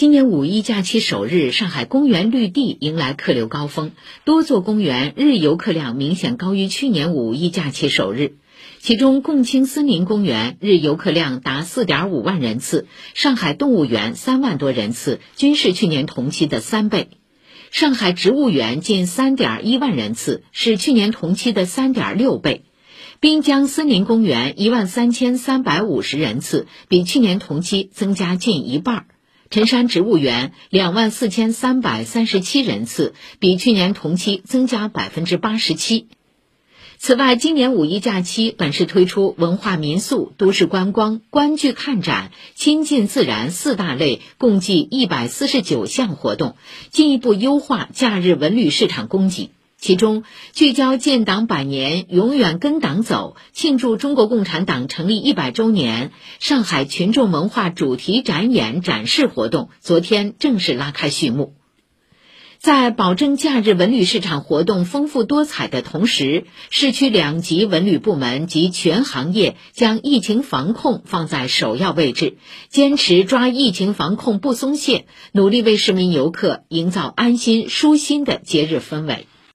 今年五一假期首日，上海公园绿地迎来客流高峰，多座公园日游客量明显高于去年五一假期首日。其中，共青森林公园日游客量达四点五万人次，上海动物园三万多人次，均是去年同期的三倍。上海植物园近三点一万人次，是去年同期的三点六倍。滨江森林公园一万三千三百五十人次，比去年同期增加近一半。辰山植物园两万四千三百三十七人次，比去年同期增加百分之八十七。此外，今年五一假期本市推出文化民宿、都市观光、观剧看展、亲近自然四大类，共计一百四十九项活动，进一步优化假日文旅市场供给。其中，聚焦建党百年，永远跟党走，庆祝中国共产党成立一百周年，上海群众文化主题展演展示活动昨天正式拉开序幕。在保证假日文旅市场活动丰富多彩的同时，市区两级文旅部门及全行业将疫情防控放在首要位置，坚持抓疫情防控不松懈，努力为市民游客营造安心舒心的节日氛围。